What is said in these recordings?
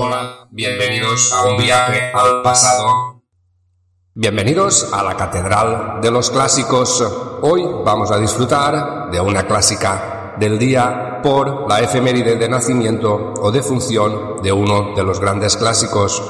Hola, bienvenidos a un viaje al pasado. Bienvenidos a la Catedral de los Clásicos. Hoy vamos a disfrutar de una clásica del día por la efeméride de nacimiento o de función de uno de los grandes clásicos.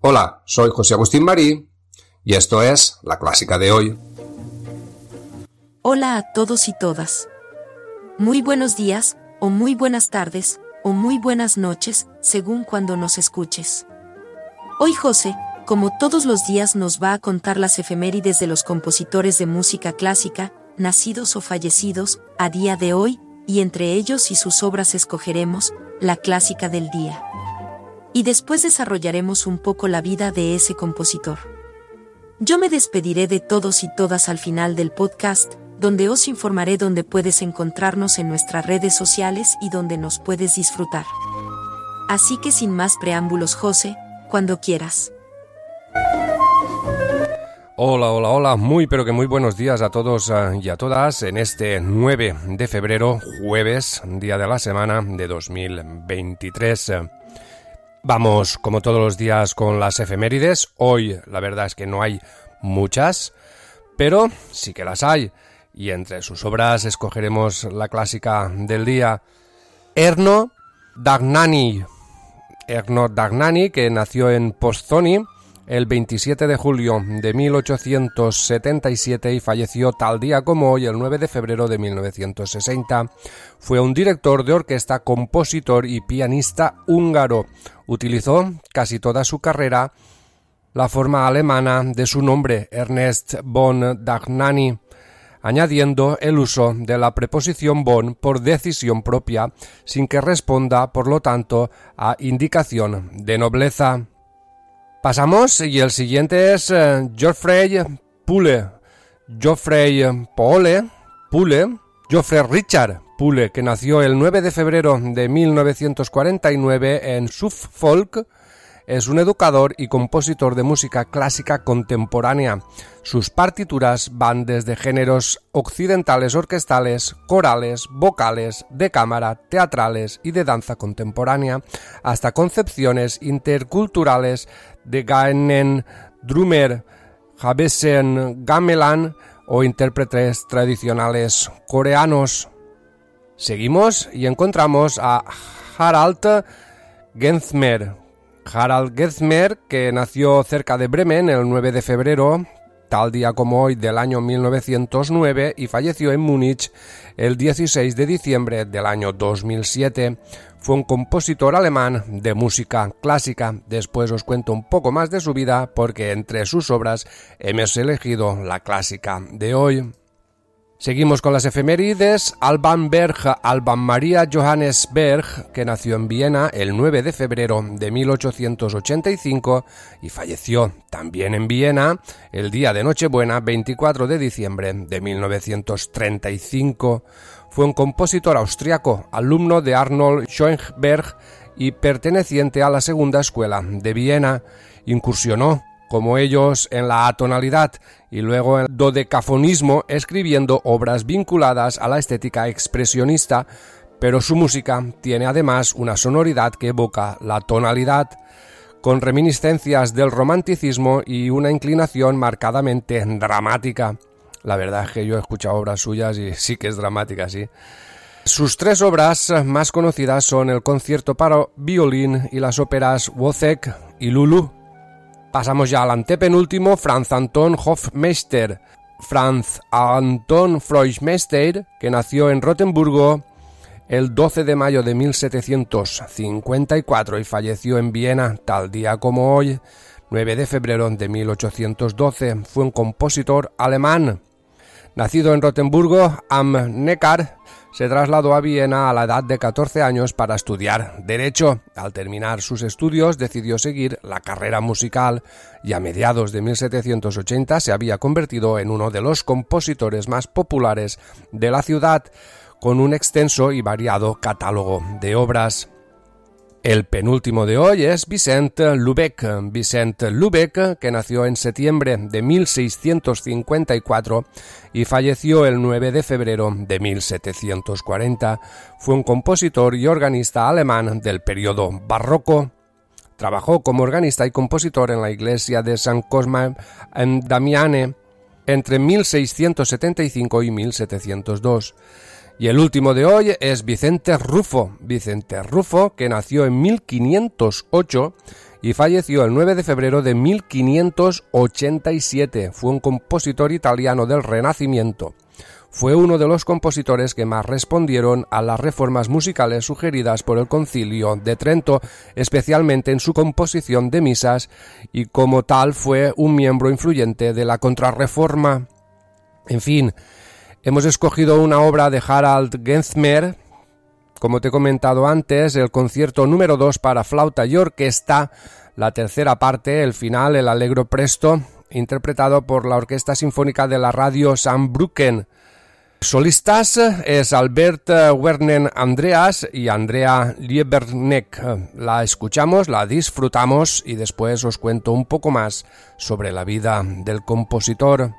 Hola, soy José Agustín Marí y esto es la clásica de hoy. Hola a todos y todas. Muy buenos días, o muy buenas tardes, o muy buenas noches, según cuando nos escuches. Hoy José, como todos los días, nos va a contar las efemérides de los compositores de música clásica, nacidos o fallecidos, a día de hoy, y entre ellos y sus obras escogeremos, la clásica del día. Y después desarrollaremos un poco la vida de ese compositor. Yo me despediré de todos y todas al final del podcast, donde os informaré dónde puedes encontrarnos en nuestras redes sociales y donde nos puedes disfrutar. Así que sin más preámbulos, José, cuando quieras. Hola, hola, hola, muy pero que muy buenos días a todos eh, y a todas en este 9 de febrero, jueves, día de la semana de 2023. Vamos, como todos los días, con las efemérides. Hoy, la verdad es que no hay muchas, pero sí que las hay y entre sus obras escogeremos la clásica del día Erno Dagnani. Erno Dagnani, que nació en Postzoni el 27 de julio de 1877 y falleció tal día como hoy, el 9 de febrero de 1960. Fue un director de orquesta, compositor y pianista húngaro. Utilizó casi toda su carrera la forma alemana de su nombre, Ernest von Dagnani añadiendo el uso de la preposición bon por decisión propia, sin que responda, por lo tanto, a indicación de nobleza. Pasamos y el siguiente es eh, Geoffrey Pule. Geoffrey Pole, Pule, Geoffrey Richard Pule, que nació el 9 de febrero de 1949 en Suffolk, es un educador y compositor de música clásica contemporánea. Sus partituras van desde géneros occidentales orquestales, corales, vocales, de cámara, teatrales y de danza contemporánea, hasta concepciones interculturales de Gaenen, Drummer, Javesen, Gamelan o intérpretes tradicionales coreanos. Seguimos y encontramos a Harald Gensmer, Harald Gessmer, que nació cerca de Bremen el 9 de febrero, tal día como hoy del año 1909, y falleció en Múnich el 16 de diciembre del año 2007. Fue un compositor alemán de música clásica. Después os cuento un poco más de su vida porque entre sus obras hemos elegido la clásica de hoy. Seguimos con las efemérides. Alban Berg, Alban María Johannes Berg, que nació en Viena el 9 de febrero de 1885 y falleció también en Viena el día de Nochebuena 24 de diciembre de 1935. Fue un compositor austriaco, alumno de Arnold Schoenberg y perteneciente a la segunda escuela de Viena. Incursionó como ellos en la atonalidad y luego en dodecafonismo escribiendo obras vinculadas a la estética expresionista, pero su música tiene además una sonoridad que evoca la tonalidad, con reminiscencias del romanticismo y una inclinación marcadamente dramática. La verdad es que yo he escuchado obras suyas y sí que es dramática, sí. Sus tres obras más conocidas son el concierto para violín y las óperas Wozzeck y Lulu. Pasamos ya al antepenúltimo, Franz Anton Hofmeister. Franz Anton Freusmeister, que nació en Rotemburgo el 12 de mayo de 1754 y falleció en Viena tal día como hoy, 9 de febrero de 1812, fue un compositor alemán. Nacido en Rotemburgo am Neckar, se trasladó a Viena a la edad de 14 años para estudiar Derecho. Al terminar sus estudios decidió seguir la carrera musical y a mediados de 1780 se había convertido en uno de los compositores más populares de la ciudad, con un extenso y variado catálogo de obras. El penúltimo de hoy es Vicent Lubeck. Vicent Lubeck, que nació en septiembre de 1654 y falleció el 9 de febrero de 1740, fue un compositor y organista alemán del periodo barroco. Trabajó como organista y compositor en la iglesia de San Cosma en Damiane entre 1675 y 1702. Y el último de hoy es Vicente Rufo. Vicente Rufo, que nació en 1508 y falleció el 9 de febrero de 1587. Fue un compositor italiano del Renacimiento. Fue uno de los compositores que más respondieron a las reformas musicales sugeridas por el Concilio de Trento, especialmente en su composición de misas, y como tal fue un miembro influyente de la Contrarreforma. En fin, Hemos escogido una obra de Harald Gensmer, como te he comentado antes, el concierto número 2 para flauta y orquesta, la tercera parte, el final, el Allegro Presto, interpretado por la Orquesta Sinfónica de la Radio Saarbrücken. Solistas es Albert Werner Andreas y Andrea Lieberneck. La escuchamos, la disfrutamos y después os cuento un poco más sobre la vida del compositor.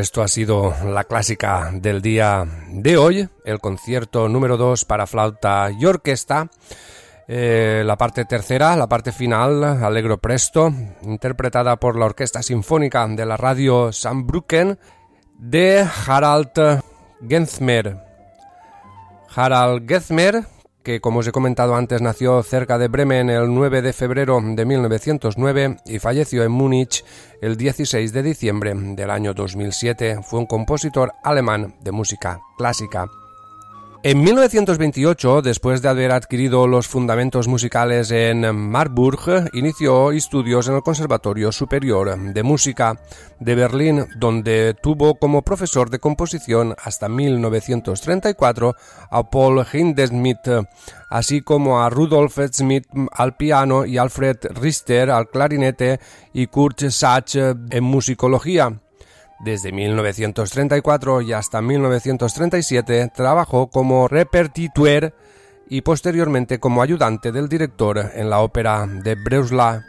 Esto ha sido la clásica del día de hoy, el concierto número 2 para flauta y orquesta. Eh, la parte tercera, la parte final, Alegro Presto, interpretada por la Orquesta Sinfónica de la Radio Saarbrücken de Harald Gensmer. Harald Gensmer, que como os he comentado antes nació cerca de Bremen el 9 de febrero de 1909 y falleció en Múnich el 16 de diciembre del año 2007, fue un compositor alemán de música clásica. En 1928, después de haber adquirido los fundamentos musicales en Marburg, inició estudios en el Conservatorio Superior de Música de Berlín, donde tuvo como profesor de composición hasta 1934 a Paul Hindemith, así como a Rudolf Schmidt al piano y Alfred Richter al clarinete y Kurt Sachs en musicología. Desde 1934 y hasta 1937 trabajó como repertituer y posteriormente como ayudante del director en la ópera de Breusla.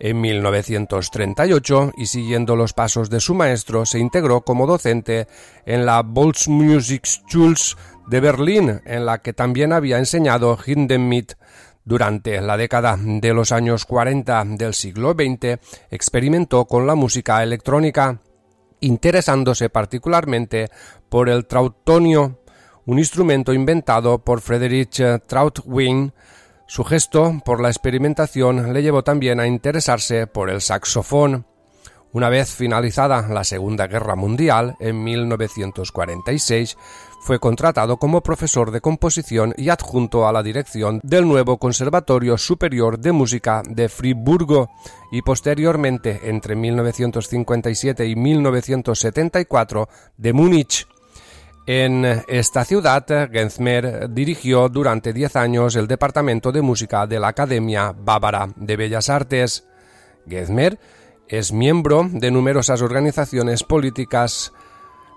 En 1938, y siguiendo los pasos de su maestro, se integró como docente en la Volksmusikschule de Berlín, en la que también había enseñado Hindemith. Durante la década de los años 40 del siglo XX, experimentó con la música electrónica interesándose particularmente por el trautonio, un instrumento inventado por Friedrich Trautwein. Su gesto por la experimentación le llevó también a interesarse por el saxofón. Una vez finalizada la Segunda Guerra Mundial, en 1946, fue contratado como profesor de composición y adjunto a la dirección del nuevo Conservatorio Superior de Música de Friburgo y posteriormente, entre 1957 y 1974, de Múnich. En esta ciudad, Gensmer dirigió durante diez años el Departamento de Música de la Academia Bávara de Bellas Artes. Gensmer es miembro de numerosas organizaciones políticas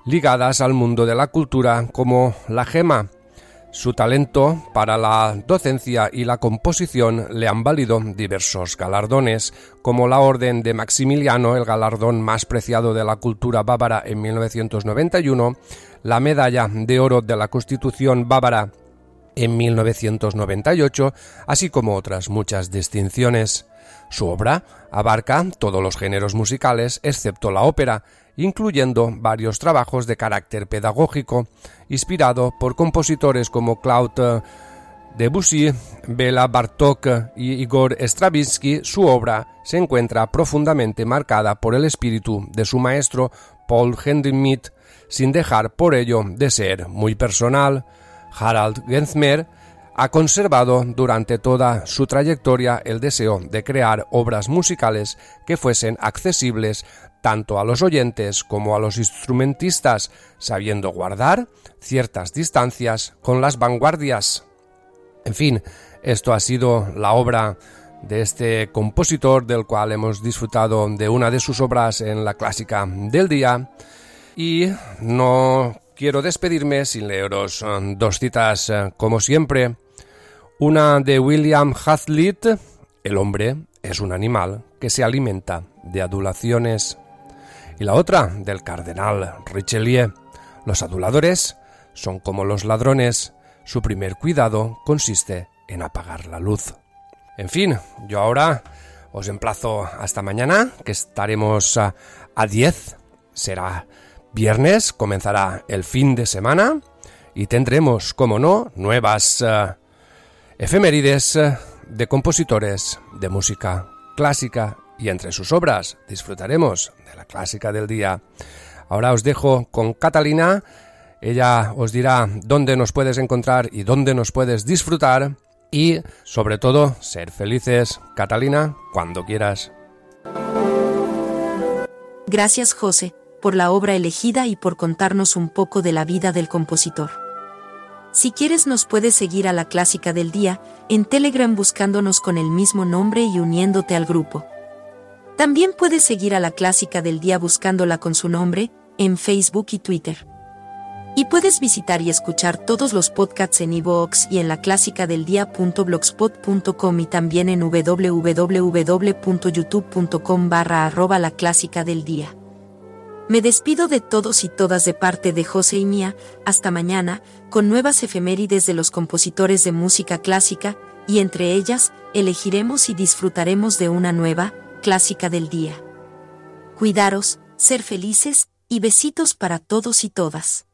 ligadas al mundo de la cultura como la Gema. Su talento para la docencia y la composición le han valido diversos galardones, como la Orden de Maximiliano, el galardón más preciado de la cultura bávara en 1991, la Medalla de Oro de la Constitución bávara en 1998, así como otras muchas distinciones. Su obra abarca todos los géneros musicales excepto la ópera, incluyendo varios trabajos de carácter pedagógico, inspirado por compositores como Claude Debussy, Bela Bartok y Igor Stravinsky, su obra se encuentra profundamente marcada por el espíritu de su maestro Paul Hindemith, sin dejar por ello de ser muy personal. Harald Gensmer ha conservado durante toda su trayectoria el deseo de crear obras musicales que fuesen accesibles tanto a los oyentes como a los instrumentistas, sabiendo guardar ciertas distancias con las vanguardias. En fin, esto ha sido la obra de este compositor del cual hemos disfrutado de una de sus obras en la clásica del día y no quiero despedirme sin leeros eh, dos citas eh, como siempre. Una de William Hazlitt, El hombre es un animal que se alimenta de adulaciones y la otra del cardenal Richelieu. Los aduladores son como los ladrones, su primer cuidado consiste en apagar la luz. En fin, yo ahora os emplazo hasta mañana, que estaremos a, 10. Será viernes, comenzará el fin de semana y tendremos, como no, nuevas uh, efemérides uh, de compositores de música clásica y entre sus obras disfrutaremos clásica del día. Ahora os dejo con Catalina, ella os dirá dónde nos puedes encontrar y dónde nos puedes disfrutar y sobre todo ser felices, Catalina, cuando quieras. Gracias José, por la obra elegida y por contarnos un poco de la vida del compositor. Si quieres nos puedes seguir a la clásica del día, en Telegram buscándonos con el mismo nombre y uniéndote al grupo. También puedes seguir a la Clásica del Día buscándola con su nombre en Facebook y Twitter. Y puedes visitar y escuchar todos los podcasts en iVoox y en la clásica del y también en www.youtube.com barra arroba la clásica del día. Me despido de todos y todas de parte de José y Mía, hasta mañana, con nuevas efemérides de los compositores de música clásica, y entre ellas, elegiremos y disfrutaremos de una nueva, clásica del día. Cuidaros, ser felices y besitos para todos y todas.